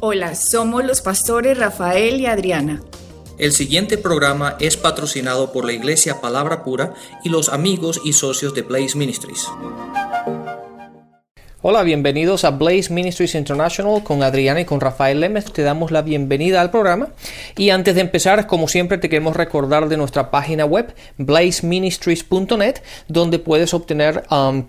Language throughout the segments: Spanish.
Hola, somos los pastores Rafael y Adriana. El siguiente programa es patrocinado por la Iglesia Palabra Pura y los amigos y socios de Blaze Ministries. Hola, bienvenidos a Blaze Ministries International con Adriana y con Rafael Lemes. Te damos la bienvenida al programa. Y antes de empezar, como siempre, te queremos recordar de nuestra página web, blazeministries.net, donde puedes obtener um,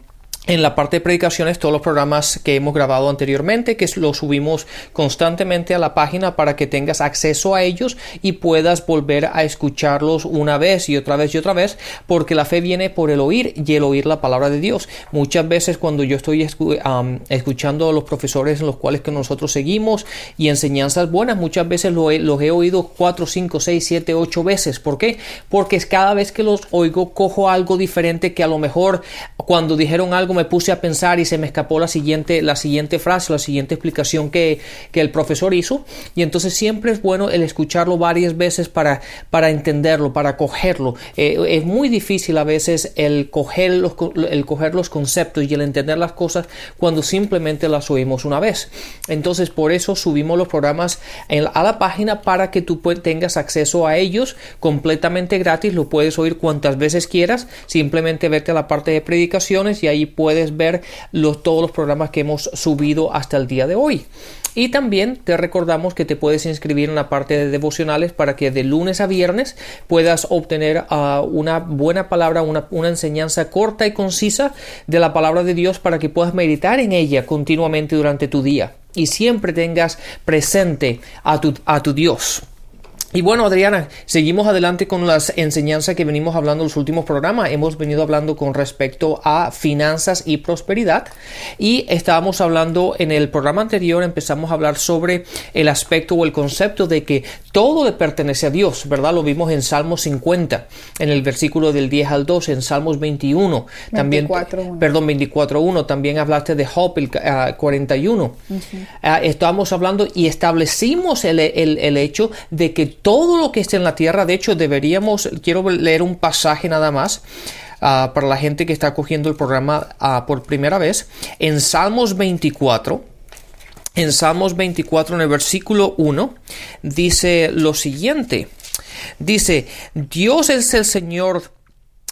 en la parte de predicaciones todos los programas que hemos grabado anteriormente, que los subimos constantemente a la página para que tengas acceso a ellos y puedas volver a escucharlos una vez y otra vez y otra vez, porque la fe viene por el oír y el oír la palabra de Dios. Muchas veces cuando yo estoy escuchando a los profesores en los cuales que nosotros seguimos y enseñanzas buenas, muchas veces los he, oído cuatro, cinco, seis, siete, ocho veces. ¿Por qué? Porque cada vez que los oigo cojo algo diferente que a lo mejor cuando dijeron algo me puse a pensar y se me escapó la siguiente, la siguiente frase, la siguiente explicación que, el profesor hizo. Y entonces siempre es bueno el escucharlo varias veces para, para entenderlo, para cogerlo. Eh, es muy difícil a veces el coger, los, el coger los conceptos y el entender las cosas cuando simplemente las oímos una vez. Entonces por eso subimos los programas a la página para que tú tengas acceso a ellos completamente gratis. Lo puedes oír cuantas veces quieras. Simplemente vete a la parte de predicaciones y ahí puedes ver los, todos los programas que hemos subido hasta el día de hoy. Y también te recordamos que te puedes inscribir en la parte de devocionales para que de lunes a viernes puedas obtener ah, una buena palabra, una, una, enseñanza corta y concisa de la palabra de Dios para que puedas meditar en ella continuamente durante tu día y siempre tengas presente a tu, a tu Dios. Y bueno, Adriana, seguimos adelante con las enseñanzas que venimos hablando en los últimos programas. Hemos venido hablando con respecto a finanzas y prosperidad. Y estábamos hablando en el programa anterior, empezamos a hablar sobre el aspecto o el concepto de que todo le pertenece a Dios, ¿verdad? Lo vimos en Salmos 50, en el versículo del 10 al 12, en Salmos 21, también, 24, perdón, 24.1, también hablaste de Job, el 41. Ah, estábamos hablando y establecimos el, el, el hecho de que todo lo que esté en la tierra, de hecho deberíamos, quiero leer un pasaje nada más. Ah, para la gente que está cogiendo el programa ah, por primera vez, en Salmos 24, en Salmos 24, en el versículo 1, dice lo siguiente. Dice, Dios es el Señor,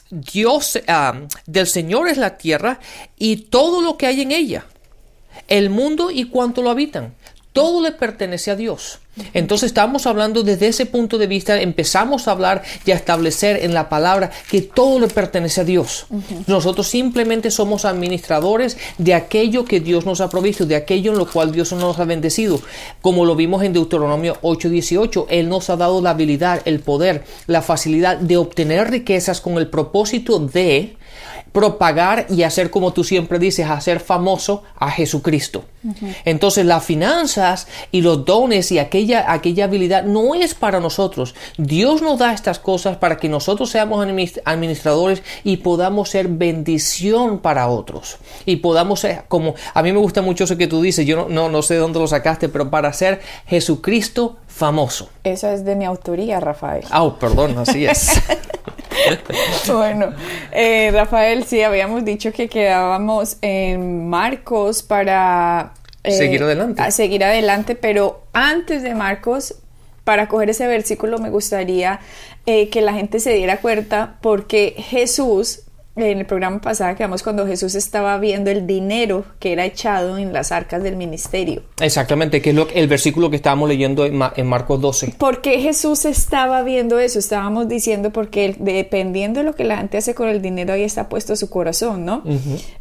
Dios ah, del Señor es la tierra y todo lo que hay en ella, el mundo y cuanto lo habitan. Todo le pertenece a Dios. Entonces estamos hablando desde ese punto de vista, empezamos a hablar y a establecer en la palabra que todo le pertenece a Dios. Nosotros simplemente somos administradores de aquello que Dios nos ha provisto, de aquello en lo cual Dios nos ha bendecido. Como lo vimos en Deuteronomio 8:18, Él nos ha dado la habilidad, el poder, la facilidad de obtener riquezas con el propósito de propagar y hacer como tú siempre dices, hacer famoso a Jesucristo. Entonces las finanzas y los dones y aquella, aquella habilidad no es para nosotros. Dios nos da estas cosas para que nosotros seamos administradores y podamos ser bendición para otros. Y podamos ser, como a mí me gusta mucho eso que tú dices, yo no, no, no sé de dónde lo sacaste, pero para ser Jesucristo famoso. Eso es de mi autoría, Rafael. Ah, perdón, así es. bueno, eh, Rafael, sí, habíamos dicho que quedábamos en Marcos para... Eh, seguir adelante. seguir adelante, pero antes de Marcos, para coger ese versículo me gustaría eh, que la gente se diera cuenta porque Jesús en el programa pasado quedamos cuando Jesús estaba viendo el dinero que era echado en las arcas del ministerio. Exactamente, que es lo, el versículo que estábamos leyendo en, Marcos 12. ¿Por qué Jesús estaba viendo eso? Estábamos diciendo porque dependiendo de lo que la gente hace con el dinero, ahí está puesto su corazón, ¿no?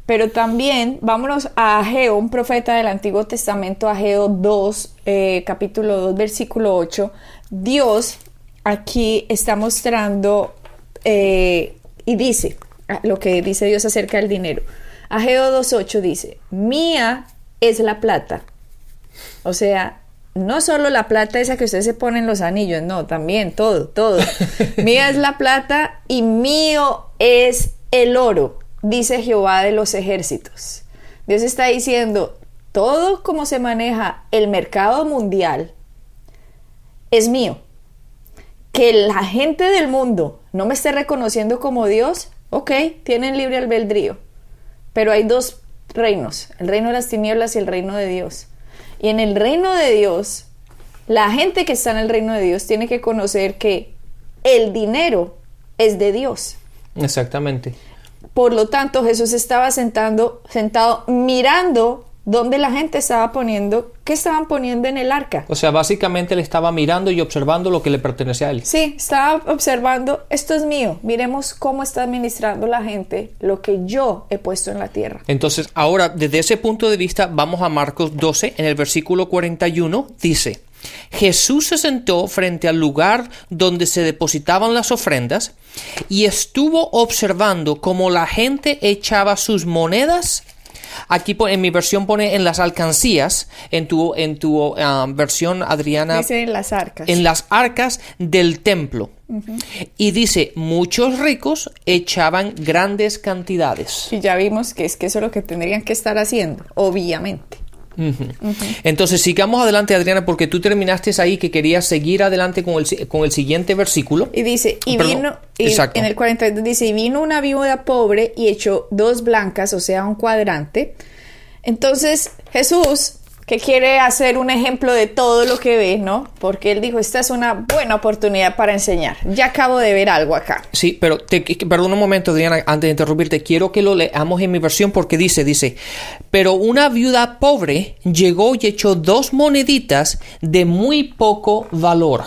Pero también vámonos a Ageo, un profeta del Antiguo Testamento, Ageo 2, eh, capítulo 2, versículo 8. Dios aquí está mostrando eh, y dice, lo que dice Dios acerca del dinero. Ageo 2.8 dice, mía es la plata. O sea, no solo la plata esa que ustedes se ponen los anillos, no, también todo, todo. mía es la plata y mío es el oro, dice Jehová de los ejércitos. Dios está diciendo, todo como se maneja el mercado mundial es mío. Que la gente del mundo no me esté reconociendo como Dios, Ok, tienen libre albedrío, pero hay dos reinos, el reino de las tinieblas y el reino de Dios. Y en el reino de Dios, la gente que está en el reino de Dios tiene que conocer que el dinero es de Dios. Exactamente. Por lo tanto, Jesús estaba sentando, sentado mirando dónde la gente estaba poniendo, qué estaban poniendo en el arca. O sea, básicamente le estaba mirando y observando lo que le pertenecía a él. Sí, estaba observando, esto es mío, miremos cómo está administrando la gente lo que yo he puesto en la tierra. Entonces, ahora, desde ese punto de vista, vamos a Marcos 12, en el versículo 41, dice, Jesús se sentó frente al lugar donde se depositaban las ofrendas y estuvo observando cómo la gente echaba sus monedas Aquí en mi versión pone en las alcancías, en tu, en tu ah, versión, Adriana. Dice en las arcas. En las arcas del templo. Y dice, muchos ricos echaban grandes cantidades. Y ya vimos que es que eso es lo que tendrían que estar haciendo, obviamente. Entonces sigamos adelante, Adriana, porque tú terminaste ahí que querías seguir adelante con el, con el siguiente versículo. Y dice, y vino, en el 42 dice, y vino una viuda pobre y echó dos blancas, o sea, un cuadrante. Entonces Jesús que quiere hacer un ejemplo de todo lo que ve, ¿no? Porque él dijo, esta es una buena oportunidad para enseñar. Ya acabo de ver algo acá. Sí, pero te, perdón un momento, Diana, antes de interrumpirte, quiero que lo leamos en mi versión porque dice, dice, pero una viuda pobre llegó y echó dos moneditas de muy poco valor.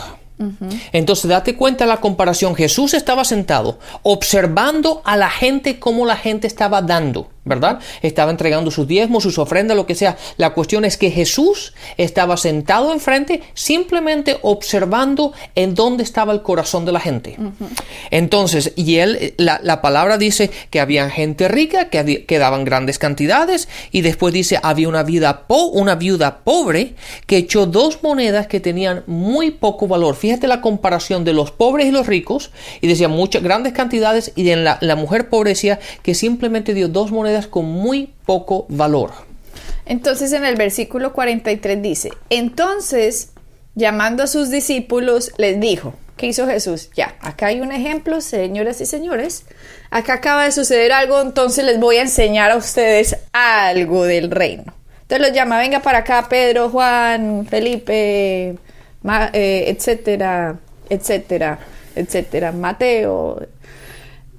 Entonces, date cuenta de la comparación. Jesús estaba sentado observando a la gente como la gente estaba dando. ¿Verdad? Estaba entregando sus diezmos, sus ofrendas, lo que sea. La cuestión es que Jesús estaba sentado enfrente simplemente observando en dónde estaba el corazón de la gente. Entonces, y él, la, palabra dice que había gente rica, que, que, daban grandes cantidades, y después dice, había una, vida una viuda pobre que echó dos monedas que tenían muy poco valor. Fíjate la comparación de los pobres y los ricos, y decía muchas grandes cantidades, y en la, la mujer pobre decía que simplemente dio dos monedas con muy poco valor. Entonces en el versículo 43 dice, entonces llamando a sus discípulos les dijo, ¿qué hizo Jesús? Ya, acá hay un ejemplo, señoras y señores, acá acaba de suceder algo, entonces les voy a enseñar a ustedes algo del reino. Entonces los llama, venga para acá Pedro, Juan, Felipe, eh, etcétera, etcétera, etcétera, Mateo,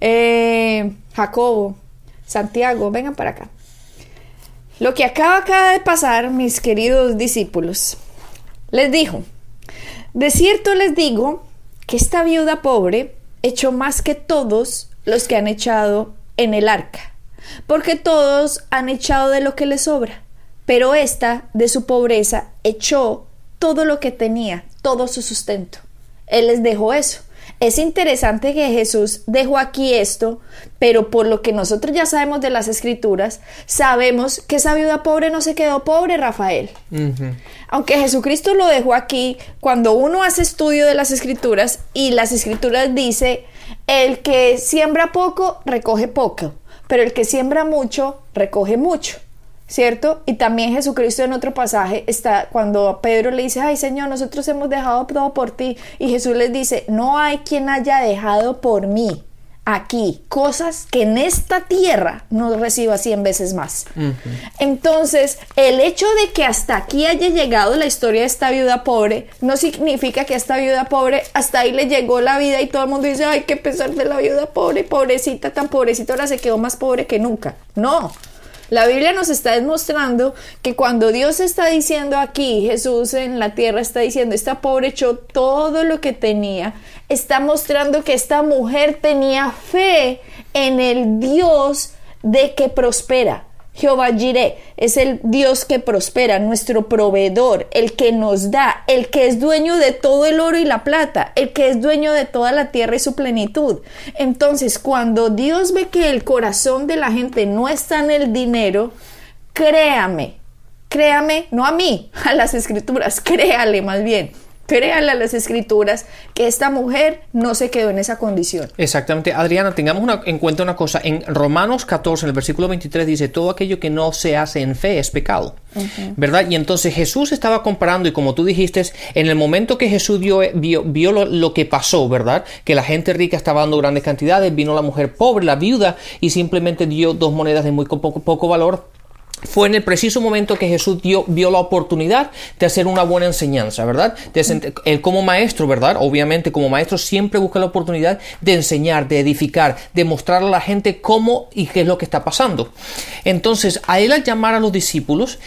eh, Jacobo, Santiago, vengan para acá. Lo que acaba, acaba de pasar, mis queridos discípulos, les dijo, de cierto les digo que esta viuda pobre echó más que todos los que han echado en el arca, porque todos han echado de lo que les sobra, pero esta de su pobreza echó todo lo que tenía, todo su sustento. Él les dejó eso. Es interesante que Jesús dejó aquí esto, pero por lo que nosotros ya sabemos de las escrituras, sabemos que esa viuda pobre no se quedó pobre, Rafael. Aunque Jesucristo lo dejó aquí, cuando uno hace estudio de las escrituras y las escrituras dice, el que siembra poco, recoge poco, pero el que siembra mucho, recoge mucho. ¿Cierto? Y también Jesucristo en otro pasaje está cuando Pedro le dice, ay Señor, nosotros hemos dejado todo por ti. Y Jesús les dice, no hay quien haya dejado por mí aquí cosas que en esta tierra no reciba cien veces más. Entonces, el hecho de que hasta aquí haya llegado la historia de esta viuda pobre, no significa que a esta viuda pobre hasta ahí le llegó la vida y todo el mundo dice, ay, qué pesar de la viuda pobre, pobrecita, tan pobrecita, ahora se quedó más pobre que nunca. No, la Biblia nos está demostrando que cuando Dios está diciendo aquí, Jesús en la tierra está diciendo, esta pobre echó todo lo que tenía, está mostrando que esta mujer tenía fe en el Dios de que prospera. Jehová Jireh es el Dios que prospera, nuestro proveedor, el que nos da, el que es dueño de todo el oro y la plata, el que es dueño de toda la tierra y su plenitud. Entonces, cuando Dios ve que el corazón de la gente no está en el dinero, créame, créame, no a mí, a las escrituras, créale más bien créanle a las escrituras que esta mujer no se quedó en esa condición. Exactamente. Adriana, tengamos en cuenta una cosa. En Romanos 14, en el versículo 23, dice, todo aquello que no se hace en fe es pecado. ¿Verdad? Y entonces Jesús estaba comparando y como tú dijiste, en el momento que Jesús vio, vio, lo, que pasó, ¿verdad? Que la gente rica estaba dando grandes cantidades, vino la mujer pobre, la viuda, y simplemente dio dos monedas de muy poco, poco valor fue en el preciso momento que Jesús dio, vio la oportunidad de hacer una buena enseñanza, ¿verdad? él como maestro, ¿verdad? Obviamente como maestro siempre busca la oportunidad de enseñar, de edificar, de mostrar a la gente cómo y qué es lo que está pasando. Entonces, a él al llamar a los discípulos,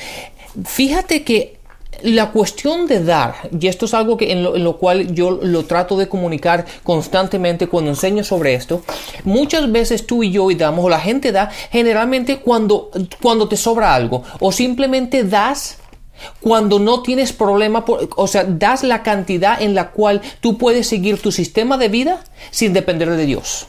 fíjate que la cuestión de dar, y esto es algo que en lo, cual yo lo trato de comunicar constantemente cuando enseño sobre esto, muchas veces tú y yo y damos, o la gente da, generalmente cuando, cuando te sobra algo, o simplemente das cuando no tienes problema, o sea, das la cantidad en la cual tú puedes seguir tu sistema de vida sin depender de Dios.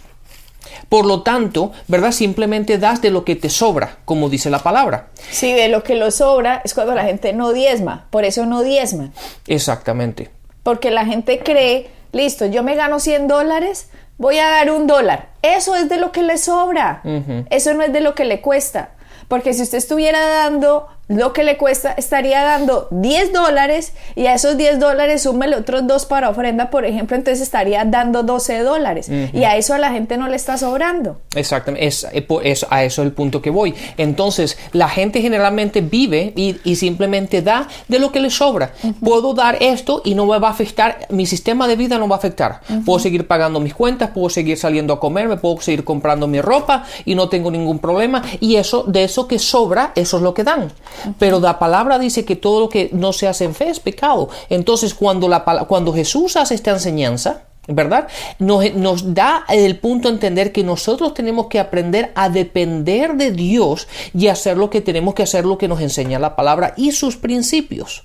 Por lo tanto, ¿verdad? Simplemente das de lo que te sobra, como dice la palabra. Sí, de lo que lo sobra es cuando la gente no diezma, por eso no diezma. Exactamente. Porque la gente cree, listo, yo me gano 100 dólares, voy a dar un dólar. Eso es de lo que le sobra, eso no es de lo que le cuesta. Porque si usted estuviera dando lo que le cuesta, estaría dando 10 dólares y a esos 10 dólares súmele otros dos para ofrenda, por ejemplo, entonces estaría dando 12 dólares y a eso a la gente no le está sobrando. Exactamente, es, eh, es, a eso el punto que voy. Entonces, la gente generalmente vive y, y simplemente da de lo que le sobra. Puedo dar esto y no me va a afectar, mi sistema de vida no va a afectar. Puedo seguir pagando mis cuentas, puedo seguir saliendo a comer, me puedo seguir comprando mi ropa y no tengo ningún problema y eso, de eso que sobra, eso es lo que dan. Pero la palabra dice que todo lo que no se hace en fe es pecado. Entonces, cuando, la, cuando Jesús hace esta enseñanza, ¿verdad? Nos, nos, da el punto a entender que nosotros tenemos que aprender a depender de Dios y hacer lo que tenemos que hacer, lo que nos enseña la palabra y sus principios.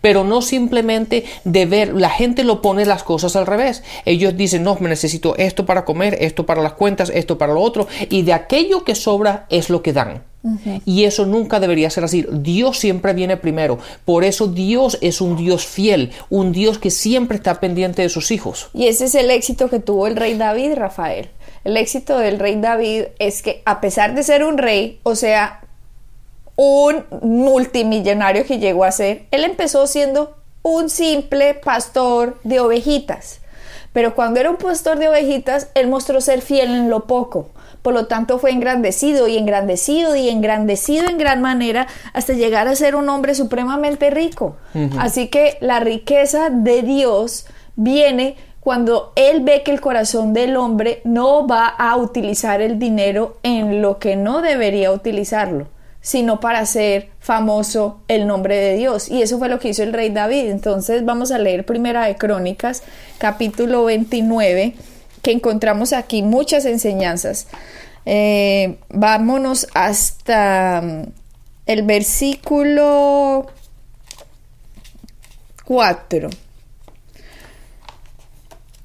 Pero no simplemente de ver, la gente lo pone las cosas al revés. Ellos dicen, no, me necesito esto para comer, esto para las cuentas, esto para lo otro, y de aquello que sobra es lo que dan. Y eso nunca debería ser así. Dios siempre viene primero. Por eso Dios es un Dios fiel, un Dios que siempre está pendiente de sus hijos. Y ese es el éxito que tuvo el rey David, Rafael. El éxito del rey David es que a pesar de ser un rey, o sea, un multimillonario que llegó a ser, él empezó siendo un simple pastor de ovejitas. Pero cuando era un pastor de ovejitas, él mostró ser fiel en lo poco. Por lo tanto, fue engrandecido y engrandecido y engrandecido en gran manera hasta llegar a ser un hombre supremamente rico. Así que la riqueza de Dios viene cuando Él ve que el corazón del hombre no va a utilizar el dinero en lo que no debería utilizarlo sino para hacer famoso el nombre de Dios. Y eso fue lo que hizo el rey David. Entonces vamos a leer Primera de Crónicas, capítulo 29 que encontramos aquí muchas enseñanzas. Eh, vámonos hasta mm, el versículo 4.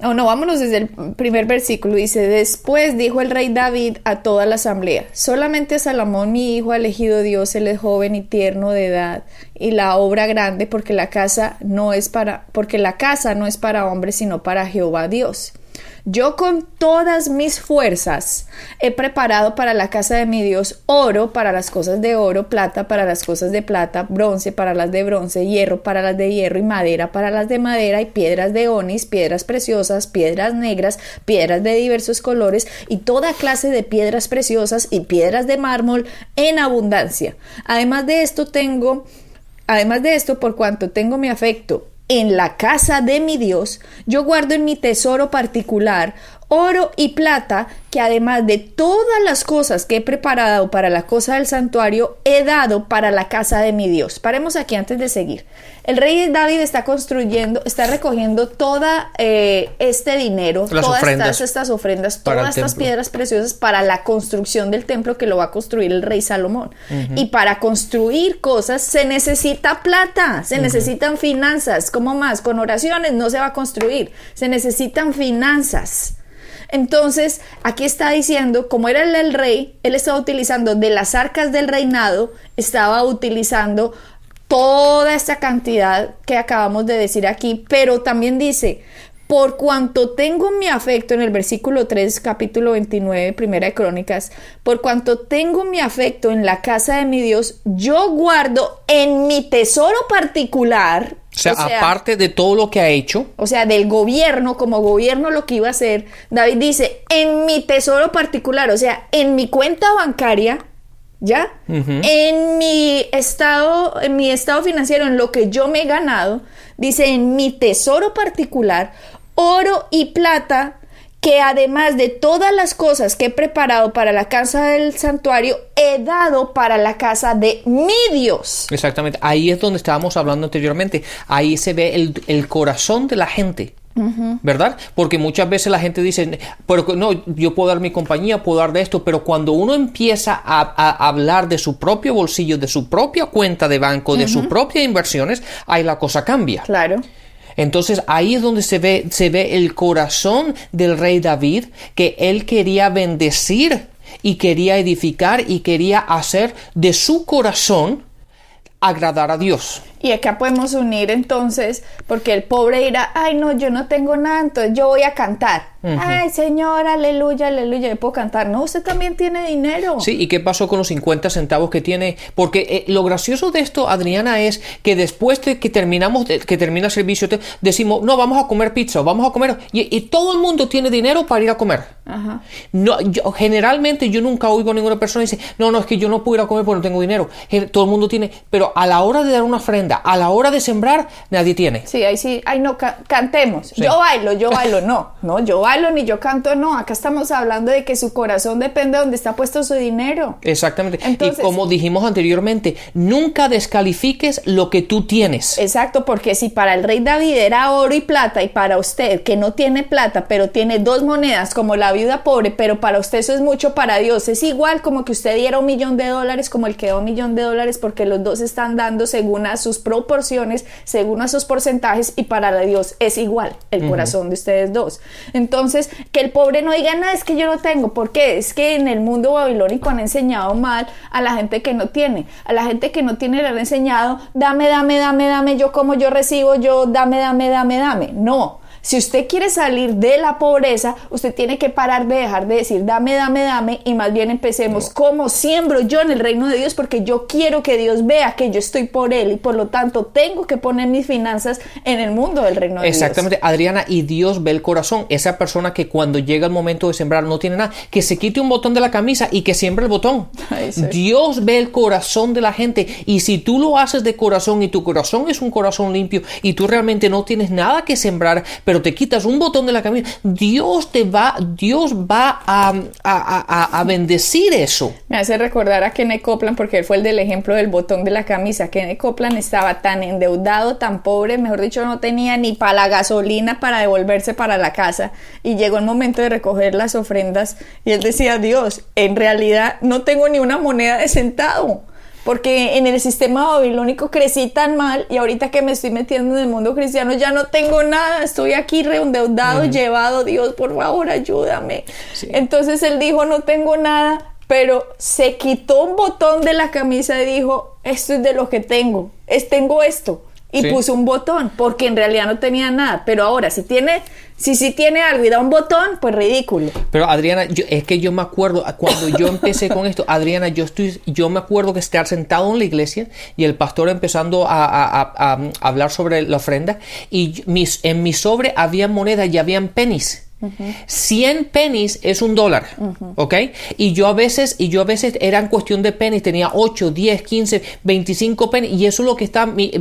Oh, no, vámonos desde el primer versículo. Dice, después dijo el rey David a toda la asamblea, solamente Salomón mi hijo ha elegido Dios, él es joven y tierno de edad, y la obra grande, porque la casa no es para, porque la casa no es para hombres, sino para Jehová Dios. Yo con todas mis fuerzas he preparado para la casa de mi Dios oro para las cosas de oro, plata para las cosas de plata, bronce para las de bronce, hierro para las de hierro y madera para las de madera y piedras de onis, piedras preciosas, piedras negras, piedras de diversos colores y toda clase de piedras preciosas y piedras de mármol en abundancia. Además de esto tengo, además de esto por cuanto tengo mi afecto en la casa de mi Dios, yo guardo en mi tesoro particular oro y plata, que además de todas las cosas que he preparado para la cosa del santuario, he dado para la casa de mi Dios. Paremos aquí antes de seguir. El rey David está construyendo, está recogiendo toda eh, este dinero, todas estas, ofrendas, todas estas piedras preciosas para la construcción del templo que lo va a construir el rey Salomón. Y para construir cosas se necesita plata, se necesitan finanzas. ¿Cómo más? Con oraciones no se va a construir, se necesitan finanzas. Entonces, aquí está diciendo, como era el rey, él estaba utilizando de las arcas del reinado, estaba utilizando toda esta cantidad que acabamos de decir aquí, pero también dice, por cuanto tengo mi afecto en el versículo 3, capítulo 29, primera de Crónicas, por cuanto tengo mi afecto en la casa de mi Dios, yo guardo en mi tesoro particular. O sea, aparte de todo lo que ha hecho. O sea, del gobierno, como gobierno lo que iba a hacer, David dice, en mi tesoro particular, o sea, en mi cuenta bancaria, ¿Ya? En mi estado, en mi estado financiero, en lo que yo me he ganado, dice en mi tesoro particular, oro y plata que además de todas las cosas que he preparado para la casa del santuario, he dado para la casa de mi Dios. Exactamente, ahí es donde estábamos hablando anteriormente, ahí se ve el, corazón de la gente. ¿Verdad? Porque muchas veces la gente dice, pero no, yo puedo dar mi compañía, puedo dar de esto, pero cuando uno empieza a, hablar de su propio bolsillo, de su propia cuenta de banco, de sus propias inversiones, ahí la cosa cambia. Claro. Entonces ahí es donde se ve, se ve el corazón del rey David, que él quería bendecir y quería edificar y quería hacer de su corazón agradar a Dios. Y acá podemos unir entonces, porque el pobre dirá, ay no, yo no tengo nada, entonces yo voy a cantar. Ay, Señor, aleluya, aleluya, yo puedo cantar. No, usted también tiene dinero. Sí, ¿y qué pasó con los 50 centavos que tiene? Porque eh, lo gracioso de esto, Adriana, es que después de que terminamos, que termina el servicio, decimos, no, vamos a comer pizza, vamos a comer, y, todo el mundo tiene dinero para ir a comer. Ajá. No, yo, generalmente yo nunca oigo a ninguna persona y dice, no, no, es que yo no puedo ir a comer porque no tengo dinero. Todo el mundo tiene, pero a la hora de dar una ofrenda, a la hora de sembrar, nadie tiene. Sí, ahí sí, ay no, cantemos. Yo bailo, yo bailo, no, no, yo bailo ni yo canto, no. Acá estamos hablando de que su corazón depende de donde está puesto su dinero. Exactamente. y como dijimos anteriormente, nunca descalifiques lo que tú tienes. Exacto, porque si para el rey David era oro y plata y para usted que no tiene plata, pero tiene dos monedas como la viuda pobre, pero para usted eso es mucho, para Dios es igual como que usted diera un millón de dólares como el que da un millón de dólares porque los dos están dando según a sus proporciones, según a sus porcentajes y para Dios es igual el corazón de ustedes dos. Entonces, que el pobre no diga nada, es que yo no tengo. porque Es que en el mundo babilónico han enseñado mal a la gente que no tiene. A la gente que no tiene le han enseñado, dame, dame, dame, dame, yo como yo recibo, yo dame, dame, dame, dame. No. Si usted quiere salir de la pobreza, usted tiene que parar de dejar de decir dame, dame, dame y más bien empecemos como siembro yo en el reino de Dios porque yo quiero que Dios vea que yo estoy por Él y por lo tanto tengo que poner mis finanzas en el mundo del reino de Dios. Exactamente, Adriana, y Dios ve el corazón. Esa persona que cuando llega el momento de sembrar no tiene nada, que se quite un botón de la camisa y que siembre el botón. Dios ve el corazón de la gente y si tú lo haces de corazón y tu corazón es un corazón limpio y tú realmente no tienes nada que sembrar, pero pero te quitas un botón de la camisa, Dios te va, Dios va a, a, a, bendecir eso. Me hace recordar a Kenneth Copeland porque él fue el del ejemplo del botón de la camisa. Kenneth Copeland estaba tan endeudado, tan pobre, mejor dicho, no tenía ni para la gasolina para devolverse para la casa. Y llegó el momento de recoger las ofrendas y él decía, Dios, en realidad no tengo ni una moneda de centavo porque en el sistema babilónico crecí tan mal y ahorita que me estoy metiendo en el mundo cristiano ya no tengo nada, estoy aquí reendeudado, llevado, Dios, por favor, ayúdame. Entonces él dijo, no tengo nada, pero se quitó un botón de la camisa y dijo, esto es de lo que tengo, es tengo esto y puso un botón, porque en realidad no tenía nada. Pero ahora, si tiene, si sí tiene algo y da un botón, pues ridículo. Pero Adriana, es que yo me acuerdo, cuando yo empecé con esto, Adriana, yo estoy, yo me acuerdo que estar sentado en la iglesia y el pastor empezando a, hablar sobre la ofrenda y mis, en mi sobre había monedas y habían pennies. 100 pennies es un dólar, ¿ok? Y yo a veces, y yo a veces era en cuestión de pennies, tenía 8, 10, 15, 25 pennies, y eso es lo que está, mi,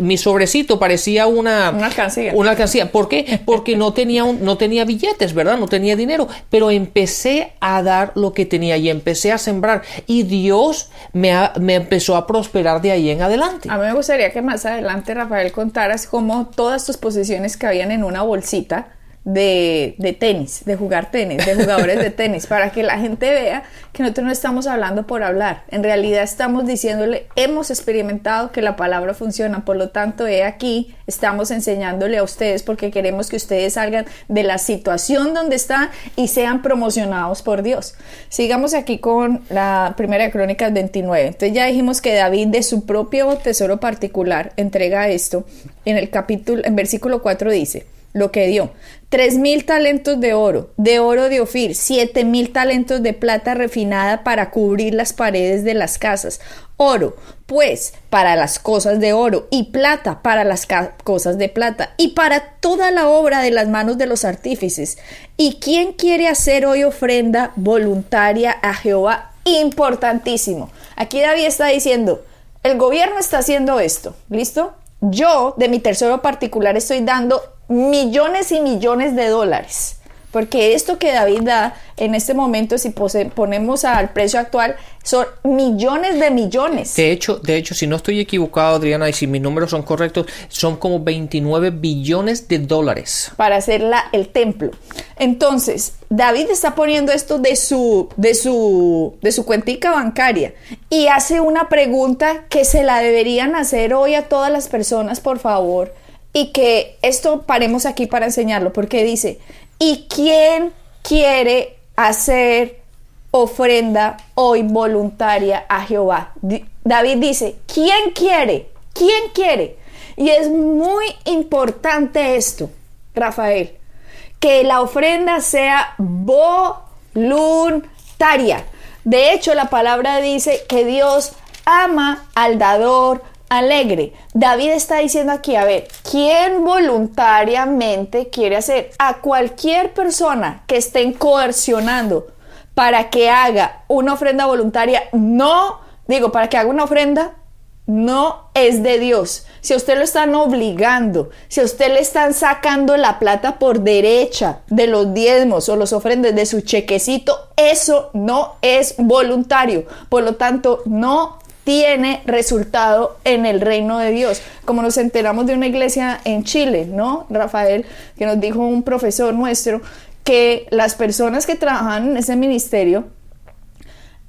mi sobrecito parecía una, una alcancía. Una alcancía. ¿Por qué? Porque no tenía, un, no tenía billetes, ¿verdad? No tenía dinero, pero empecé a dar lo que tenía y empecé a sembrar, y Dios me, me empezó a prosperar de ahí en adelante. A mí me gustaría que más adelante, Rafael, contaras cómo todas tus posiciones que habían en una bolsita, de, de, tenis, de jugar tenis, de jugadores de tenis, para que la gente vea que nosotros no estamos hablando por hablar. En realidad estamos diciéndole, hemos experimentado que la palabra funciona, por lo tanto, he aquí, estamos enseñándole a ustedes porque queremos que ustedes salgan de la situación donde están y sean promocionados por Dios. Sigamos aquí con la primera de Crónicas 29. Entonces ya dijimos que David de su propio tesoro particular entrega esto. En el capítulo, en versículo 4 dice, lo que dio. Tres mil talentos de oro, de oro de Ofir, siete mil talentos de plata refinada para cubrir las paredes de las casas. Oro, pues, para las cosas de oro, y plata para las cosas de plata, y para toda la obra de las manos de los artífices. ¿Y quién quiere hacer hoy ofrenda voluntaria a Jehová? importantísimo. Aquí David está diciendo, el gobierno está haciendo esto, ¿listo? Yo, de mi tesoro particular, estoy dando millones y millones de dólares. Porque esto que David da en este momento, si ponemos al precio actual, son millones de millones. De hecho, de hecho, si no estoy equivocado, Adriana, y si mis números son correctos, son como 29 billones de dólares. Para hacer el templo. Entonces, David está poniendo esto de su, de su, de su cuentica bancaria y hace una pregunta que se la deberían hacer hoy a todas las personas, por favor. Y que esto paremos aquí para enseñarlo, porque dice, ¿Y quién quiere hacer ofrenda hoy voluntaria a Jehová? David dice, ¿quién quiere? ¿Quién quiere? Y es muy importante esto, Rafael, que la ofrenda sea voluntaria. De hecho, la palabra dice que Dios ama al dador alegre. David está diciendo aquí, a ver, ¿quién voluntariamente quiere hacer? A cualquier persona que estén coercionando para que haga una ofrenda voluntaria, no, digo, para que haga una ofrenda, no es de Dios. Si a usted lo están obligando, si a usted le están sacando la plata por derecha de los diezmos o los ofrendas de su chequecito, eso no es voluntario. Por lo tanto, no tiene resultado en el reino de Dios. Como nos enteramos de una iglesia en Chile, ¿no? Rafael, que nos dijo un profesor nuestro que las personas que trabajan en ese ministerio,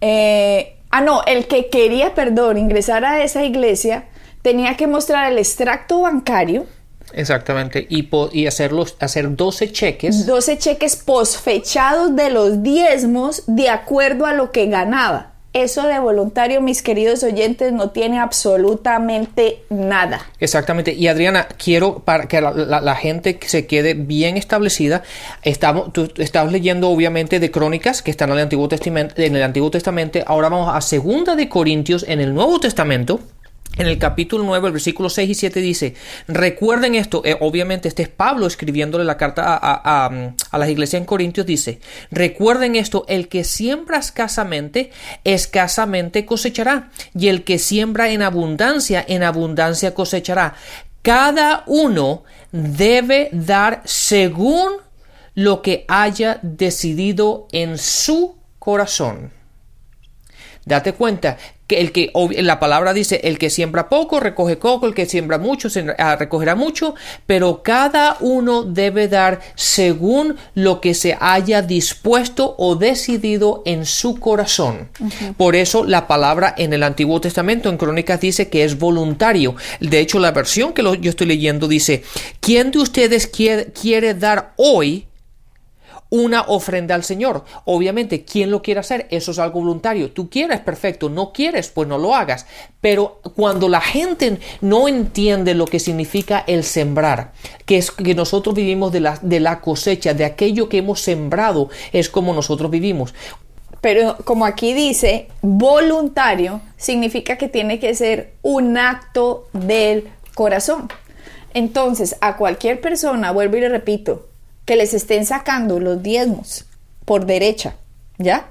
eh, ah, no, el que quería, perdón, ingresar a esa iglesia, tenía que mostrar el extracto bancario. Exactamente, y, y hacerlos, hacer 12 cheques. 12 cheques posfechados de los diezmos de acuerdo a lo que ganaba. Eso de voluntario, mis queridos oyentes, no tiene absolutamente nada. Exactamente. Y Adriana, quiero para que la, gente se quede bien establecida. Estamos, tú estás leyendo obviamente de crónicas que están en el Antiguo Testamento. En el Antiguo Testamento. Ahora vamos a Segunda de Corintios en el Nuevo Testamento. En el capítulo 9, el versículo 6 y 7 dice, recuerden esto, eh, obviamente este es Pablo escribiéndole la carta a, a, las iglesias en Corintios, dice, recuerden esto, el que siembra escasamente, escasamente cosechará, y el que siembra en abundancia, en abundancia cosechará. Cada uno debe dar según lo que haya decidido en su corazón. Date cuenta que el que la palabra dice el que siembra poco recoge poco, el que siembra mucho ah, recogerá mucho, pero cada uno debe dar según lo que se haya dispuesto o decidido en su corazón. Por eso la palabra en el Antiguo Testamento en Crónicas dice que es voluntario. De hecho, la versión que yo estoy leyendo dice, ¿quién de ustedes quiere, quiere dar hoy una ofrenda al Señor. Obviamente, ¿quién lo quiere hacer? Eso es algo voluntario. Tú quieres, perfecto. No quieres, pues no lo hagas. Pero cuando la gente no entiende lo que significa el sembrar, que es que nosotros vivimos de la, de la cosecha, de aquello que hemos sembrado, es como nosotros vivimos. Pero como aquí dice, voluntario significa que tiene que ser un acto del corazón. Entonces, a cualquier persona, vuelvo y le repito, que les estén sacando los diezmos por derecha, ¿ya?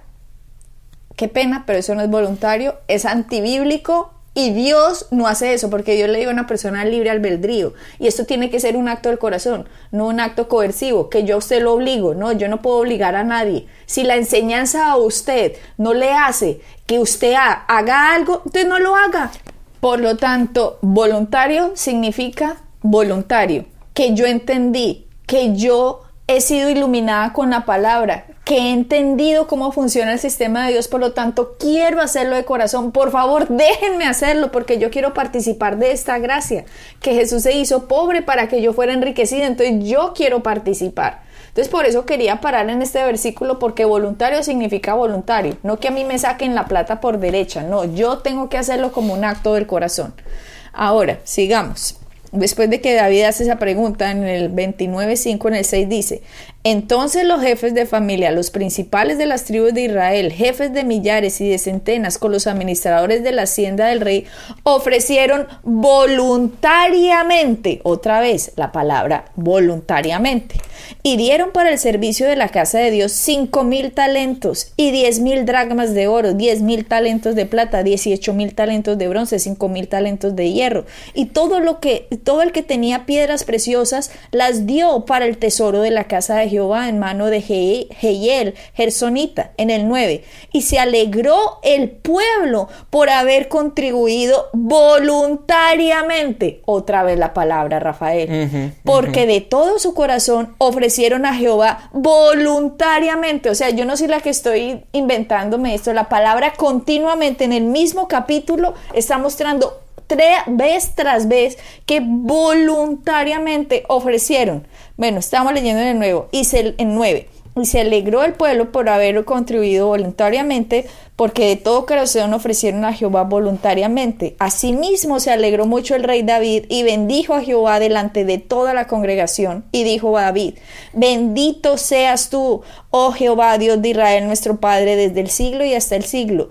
Qué pena, pero eso no es voluntario, es antibíblico y Dios no hace eso porque Dios le dio a una persona libre albedrío y esto tiene que ser un acto del corazón, no un acto coercivo, que yo a usted lo obligo, no, yo no puedo obligar a nadie. Si la enseñanza a usted no le hace que usted haga algo, entonces no lo haga. Por lo tanto, voluntario significa voluntario, que yo entendí, que yo he sido iluminada con la palabra, que he entendido cómo funciona el sistema de Dios, por lo tanto quiero hacerlo de corazón. Por favor, déjenme hacerlo porque yo quiero participar de esta gracia, que Jesús se hizo pobre para que yo fuera enriquecida, entonces yo quiero participar. Entonces por eso quería parar en este versículo porque voluntario significa voluntario, no que a mí me saquen la plata por derecha, no, yo tengo que hacerlo como un acto del corazón. Ahora, sigamos después de que David hace esa pregunta en el 29.5, en el 6 dice, Entonces los jefes de familia, los principales de las tribus de Israel, jefes de millares y de centenas, con los administradores de la hacienda del rey, ofrecieron voluntariamente, otra vez la palabra voluntariamente, y dieron para el servicio de la casa de Dios cinco mil talentos y diez mil dragmas de oro, diez mil talentos de plata, dieciocho mil talentos de bronce, cinco mil talentos de hierro, y todo lo que, todo el que tenía piedras preciosas las dio para el tesoro de la casa de Jehová en mano de Jehiel, Gersonita, en el 9. Y se alegró el pueblo por haber contribuido voluntariamente. Otra vez la palabra, Rafael. porque de todo su corazón ofrecieron a Jehová voluntariamente. O sea, yo no soy la que estoy inventándome esto. La palabra continuamente en el mismo capítulo está mostrando vez tras vez que voluntariamente ofrecieron. Bueno, estamos leyendo en el nuevo, y se, en 9. Y se alegró el pueblo por haber contribuido voluntariamente, porque de todo corazón ofrecieron a Jehová voluntariamente. Asimismo se alegró mucho el rey David y bendijo a Jehová delante de toda la congregación. Y dijo a David, bendito seas tú, oh Jehová, Dios de Israel, nuestro Padre, desde el siglo y hasta el siglo.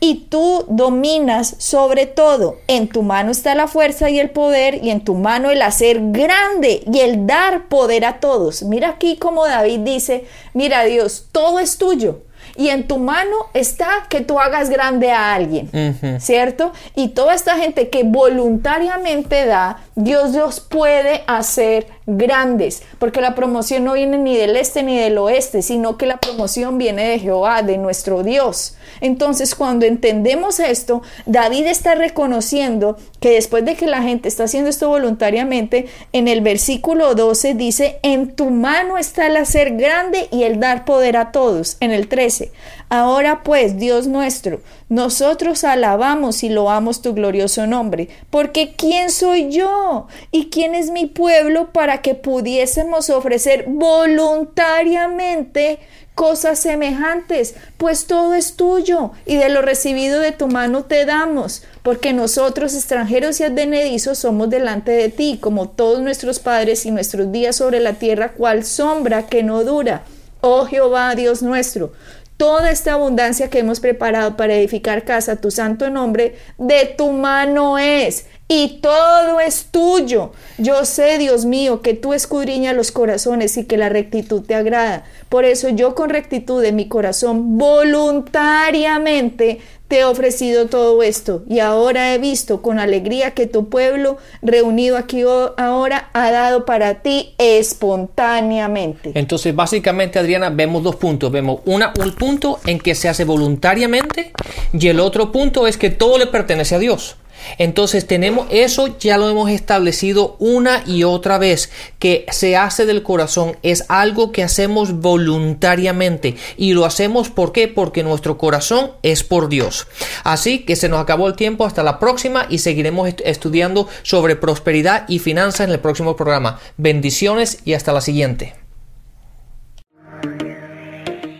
y tú dominas sobre todo. En tu mano está la fuerza y el poder y en tu mano el hacer grande y el dar poder a todos. Mira aquí como David dice, mira Dios, todo es tuyo y en tu mano está que tú hagas grande a alguien, ¿cierto? Y toda esta gente que voluntariamente da, Dios los puede hacer grandes, porque la promoción no viene ni del este ni del oeste, sino que la promoción viene de Jehová, de nuestro Dios. Entonces, cuando entendemos esto, David está reconociendo que después de que la gente está haciendo esto voluntariamente, en el versículo 12 dice, en tu mano está el hacer grande y el dar poder a todos. En el 13, ahora pues, Dios nuestro, nosotros alabamos y loamos tu glorioso nombre, porque ¿quién soy yo? ¿Y quién es mi pueblo para que pudiésemos ofrecer voluntariamente cosas semejantes, pues todo es tuyo y de lo recibido de tu mano te damos, porque nosotros extranjeros y advenedizos somos delante de ti, como todos nuestros padres y nuestros días sobre la tierra, cual sombra que no dura. Oh Jehová, Dios nuestro, toda esta abundancia que hemos preparado para edificar casa, tu santo nombre, de tu mano es y todo es tuyo. Yo sé, Dios mío, que tú escudriñas los corazones y que la rectitud te agrada. Por eso yo con rectitud de mi corazón voluntariamente te he ofrecido todo esto y ahora he visto con alegría que tu pueblo reunido aquí ahora ha dado para ti espontáneamente. Entonces, básicamente, Adriana, vemos dos puntos. Vemos una, un punto en que se hace voluntariamente y el otro punto es que todo le pertenece a Dios. Entonces tenemos eso ya lo hemos establecido una y otra vez que se hace del corazón es algo que hacemos voluntariamente y lo hacemos ¿por qué? Porque nuestro corazón es por Dios. Así que se nos acabó el tiempo hasta la próxima y seguiremos estudiando sobre prosperidad y finanzas en el próximo programa. Bendiciones y hasta la siguiente.